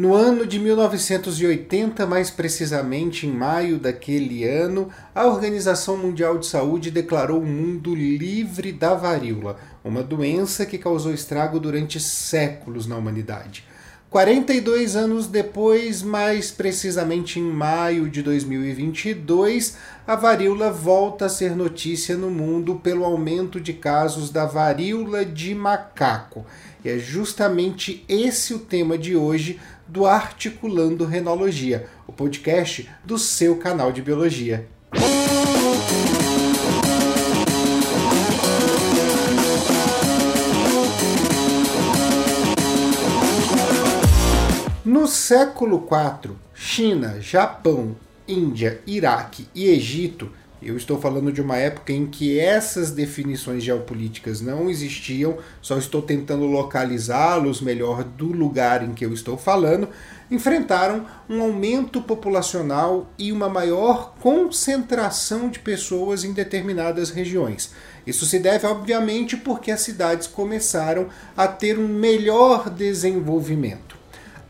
No ano de 1980, mais precisamente em maio daquele ano, a Organização Mundial de Saúde declarou o mundo livre da varíola, uma doença que causou estrago durante séculos na humanidade. 42 anos depois, mais precisamente em maio de 2022, a varíola volta a ser notícia no mundo pelo aumento de casos da varíola de macaco. E é justamente esse o tema de hoje do Articulando Renologia, o podcast do seu canal de biologia. Século IV, China, Japão, Índia, Iraque e Egito eu estou falando de uma época em que essas definições geopolíticas não existiam, só estou tentando localizá-los melhor do lugar em que eu estou falando. Enfrentaram um aumento populacional e uma maior concentração de pessoas em determinadas regiões. Isso se deve, obviamente, porque as cidades começaram a ter um melhor desenvolvimento.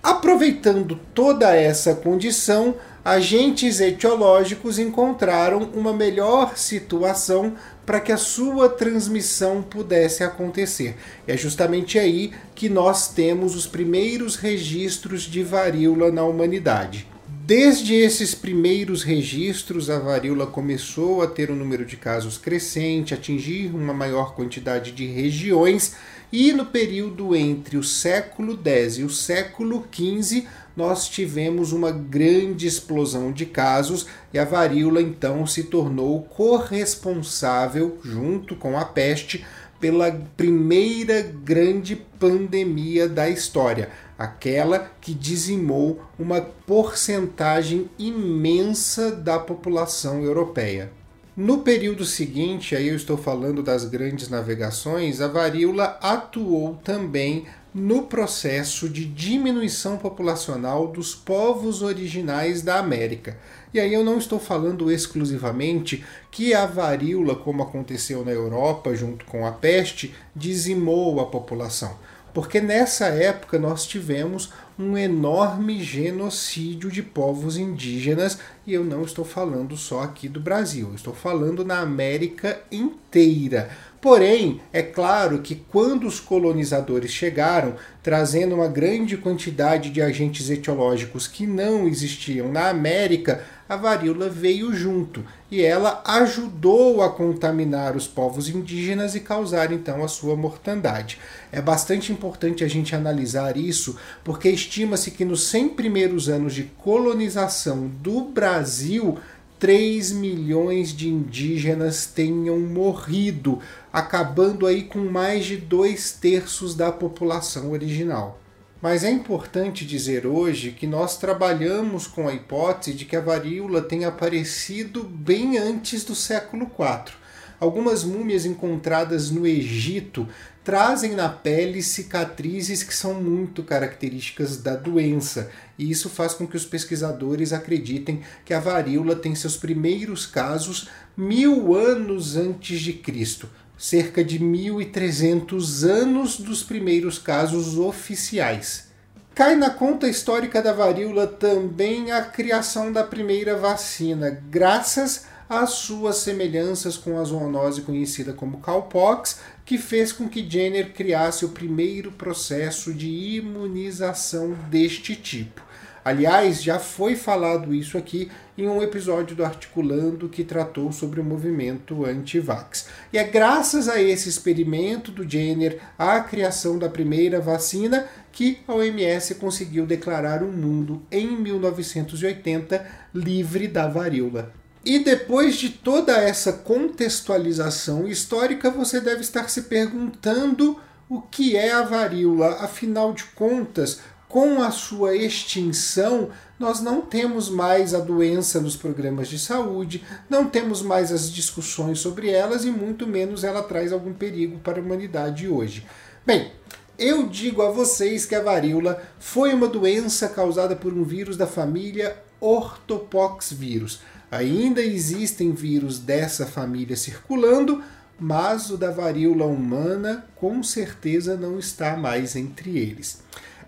Aproveitando toda essa condição, agentes etiológicos encontraram uma melhor situação para que a sua transmissão pudesse acontecer. É justamente aí que nós temos os primeiros registros de varíola na humanidade. Desde esses primeiros registros, a varíola começou a ter um número de casos crescente, atingir uma maior quantidade de regiões, e no período entre o século X e o século XV, nós tivemos uma grande explosão de casos e a varíola então se tornou corresponsável, junto com a peste, pela primeira grande pandemia da história, aquela que dizimou uma porcentagem imensa da população europeia. No período seguinte, aí eu estou falando das grandes navegações, a varíola atuou também no processo de diminuição populacional dos povos originais da América. E aí eu não estou falando exclusivamente que a varíola, como aconteceu na Europa junto com a peste, dizimou a população. Porque nessa época nós tivemos um enorme genocídio de povos indígenas, e eu não estou falando só aqui do Brasil, estou falando na América inteira. Porém, é claro que quando os colonizadores chegaram, trazendo uma grande quantidade de agentes etiológicos que não existiam na América, a varíola veio junto e ela ajudou a contaminar os povos indígenas e causar então a sua mortandade. É bastante importante a gente analisar isso, porque estima-se que nos 100 primeiros anos de colonização do Brasil, 3 milhões de indígenas tenham morrido, acabando aí com mais de dois terços da população original. Mas é importante dizer hoje que nós trabalhamos com a hipótese de que a varíola tenha aparecido bem antes do século IV. Algumas múmias encontradas no Egito trazem na pele cicatrizes que são muito características da doença, e isso faz com que os pesquisadores acreditem que a varíola tem seus primeiros casos mil anos antes de Cristo, cerca de 1.300 anos dos primeiros casos oficiais. Cai na conta histórica da varíola também a criação da primeira vacina, graças às suas semelhanças com a zoonose conhecida como cowpox, que fez com que Jenner criasse o primeiro processo de imunização deste tipo. Aliás, já foi falado isso aqui em um episódio do Articulando que tratou sobre o movimento anti-vax. E é graças a esse experimento do Jenner, a criação da primeira vacina, que a OMS conseguiu declarar o mundo em 1980 livre da varíola. E depois de toda essa contextualização histórica, você deve estar se perguntando o que é a varíola. Afinal de contas, com a sua extinção, nós não temos mais a doença nos programas de saúde, não temos mais as discussões sobre elas e muito menos ela traz algum perigo para a humanidade hoje. Bem, eu digo a vocês que a varíola foi uma doença causada por um vírus da família Orthopoxvirus. Ainda existem vírus dessa família circulando, mas o da varíola humana com certeza não está mais entre eles.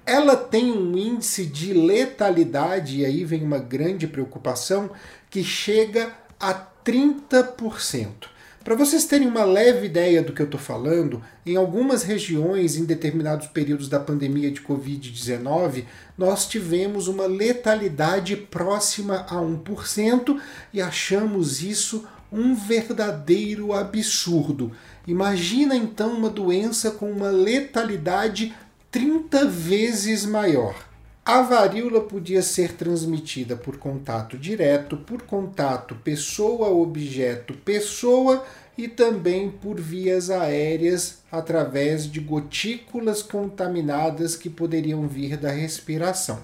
ela tem um índice de letalidade, e aí vem uma grande preocupação, que chega a 30%. Para vocês terem uma leve ideia do que eu estou falando, em algumas regiões, em determinados períodos da pandemia de Covid-19, nós tivemos uma letalidade próxima a 1% e achamos isso um verdadeiro absurdo. Imagina então uma doença com uma letalidade 30 vezes maior. A varíola podia ser transmitida por contato direto, por contato pessoa-objeto, pessoa e também por vias aéreas através de gotículas contaminadas que poderiam vir da respiração.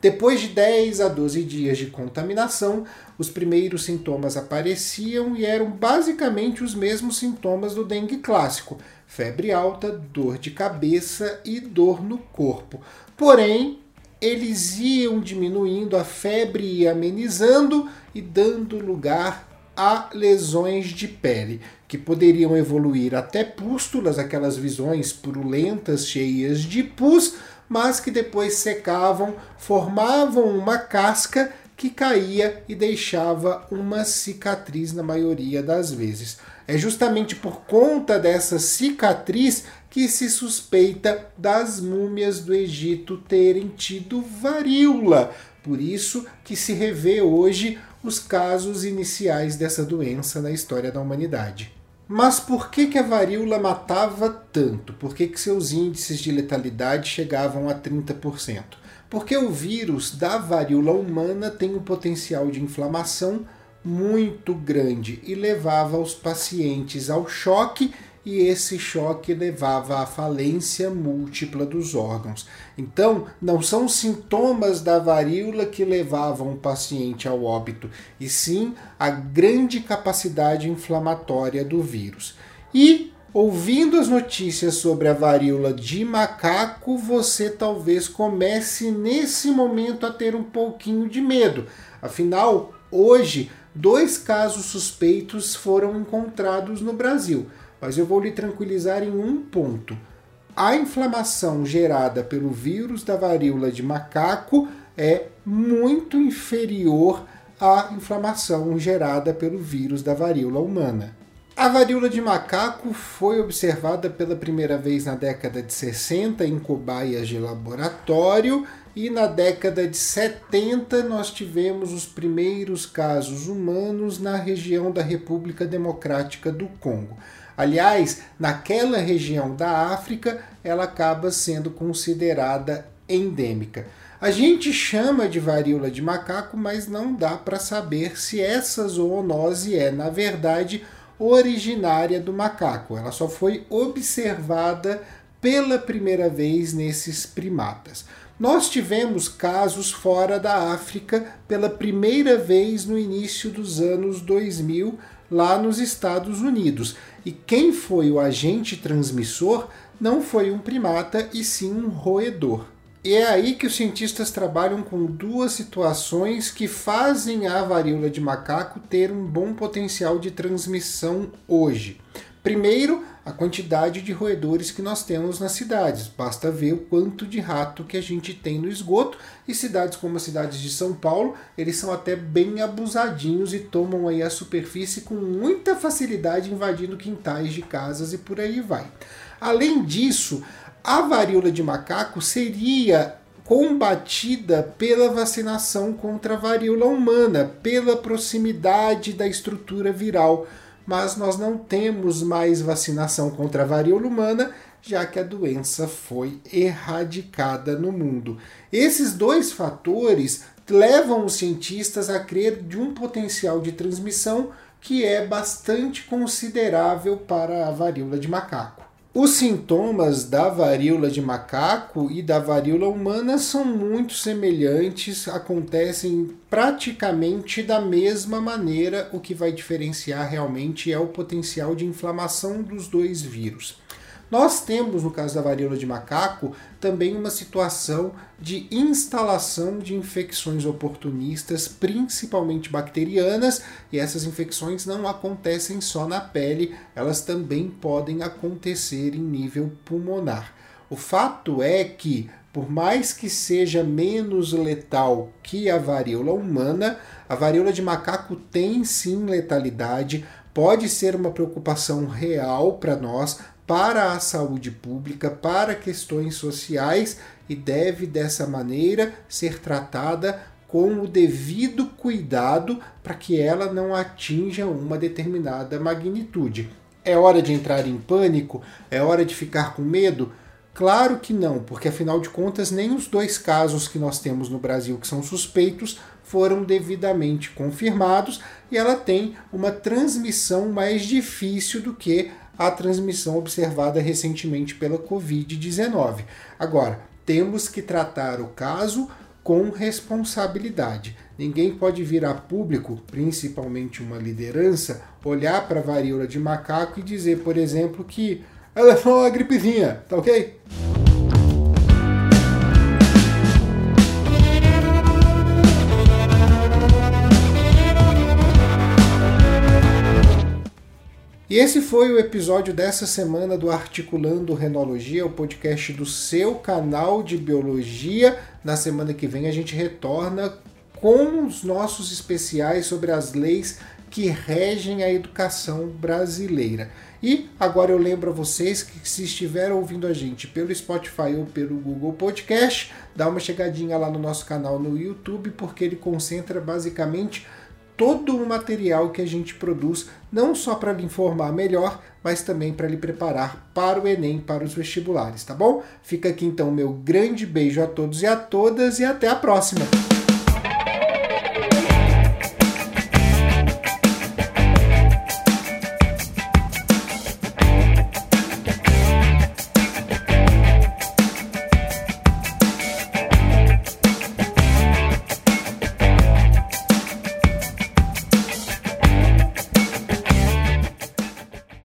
Depois de 10 a 12 dias de contaminação, os primeiros sintomas apareciam e eram basicamente os mesmos sintomas do dengue clássico: febre alta, dor de cabeça e dor no corpo. Porém, eles iam diminuindo, a febre ia amenizando e dando lugar a lesões de pele, que poderiam evoluir até pústulas, aquelas visões purulentas cheias de pus, mas que depois secavam, formavam uma casca que caía e deixava uma cicatriz na maioria das vezes. É justamente por conta dessa cicatriz que se suspeita das múmias do Egito terem tido varíola. Por isso que se revê hoje os casos iniciais dessa doença na história da humanidade. Mas por que, que a varíola matava tanto? Por que, que seus índices de letalidade chegavam a 30%? Porque o vírus da varíola humana tem um potencial de inflamação muito grande e levava os pacientes ao choque e esse choque levava à falência múltipla dos órgãos. Então, não são sintomas da varíola que levavam o paciente ao óbito, e sim a grande capacidade inflamatória do vírus. E ouvindo as notícias sobre a varíola de macaco, você talvez comece nesse momento a ter um pouquinho de medo. Afinal, hoje, dois casos suspeitos foram encontrados no Brasil mas eu vou lhe tranquilizar em um ponto. A inflamação gerada pelo vírus da varíola de macaco é muito inferior à inflamação gerada pelo vírus da varíola humana. A varíola de macaco foi observada pela primeira vez na década de 60 em cobaias de laboratório e na década de 70 nós tivemos os primeiros casos humanos na região da República Democrática do Congo. Aliás, naquela região da África, ela acaba sendo considerada endêmica. A gente chama de varíola de macaco, mas não dá para saber se essa zoonose é, na verdade, originária do macaco. Ela só foi observada pela primeira vez nesses primatas. Nós tivemos casos fora da África pela primeira vez no início dos anos 2000, lá nos Estados Unidos. E quem foi o agente transmissor não foi um primata, e sim um roedor. E é aí que os cientistas trabalham com duas situações que fazem a varíola de macaco ter um bom potencial de transmissão hoje. Primeiro, a quantidade de roedores que nós temos nas cidades. Basta ver o quanto de rato que a gente tem no esgoto. E cidades como as cidades de São Paulo, eles são até bem abusadinhos e tomam aí a superfície com muita facilidade, invadindo quintais de casas e por aí vai. Além disso, a varíola de macaco seria combatida pela vacinação contra a varíola humana, pela proximidade da estrutura viral mas nós não temos mais vacinação contra a varíola humana, já que a doença foi erradicada no mundo. Esses dois fatores levam os cientistas a crer de um potencial de transmissão que é bastante considerável para a varíola de macaco. Os sintomas da varíola de macaco e da varíola humana são muito semelhantes, acontecem praticamente da mesma maneira. O que vai diferenciar realmente é o potencial de inflamação dos dois vírus. Nós temos, no caso da varíola de macaco, também uma situação de instalação de infecções oportunistas, principalmente bacterianas, e essas infecções não acontecem só na pele, elas também podem acontecer em nível pulmonar. O fato é que por mais que seja menos letal que a varíola humana, a varíola de macaco tem sim letalidade, pode ser uma preocupação real para nós, para a saúde pública, para questões sociais e deve dessa maneira ser tratada com o devido cuidado para que ela não atinja uma determinada magnitude. É hora de entrar em pânico? É hora de ficar com medo? Claro que não, porque afinal de contas, nem os dois casos que nós temos no Brasil que são suspeitos foram devidamente confirmados e ela tem uma transmissão mais difícil do que a transmissão observada recentemente pela Covid-19. Agora, temos que tratar o caso com responsabilidade. Ninguém pode vir a público, principalmente uma liderança, olhar para a varíola de macaco e dizer, por exemplo, que ela é só uma gripezinha, tá ok? E esse foi o episódio dessa semana do Articulando Renologia, o podcast do seu canal de biologia. Na semana que vem a gente retorna com os nossos especiais sobre as leis que regem a educação brasileira. E agora eu lembro a vocês que se estiver ouvindo a gente pelo Spotify ou pelo Google Podcast, dá uma chegadinha lá no nosso canal no YouTube, porque ele concentra basicamente todo o material que a gente produz, não só para lhe informar melhor, mas também para lhe preparar para o Enem, para os vestibulares, tá bom? Fica aqui então meu grande beijo a todos e a todas e até a próxima!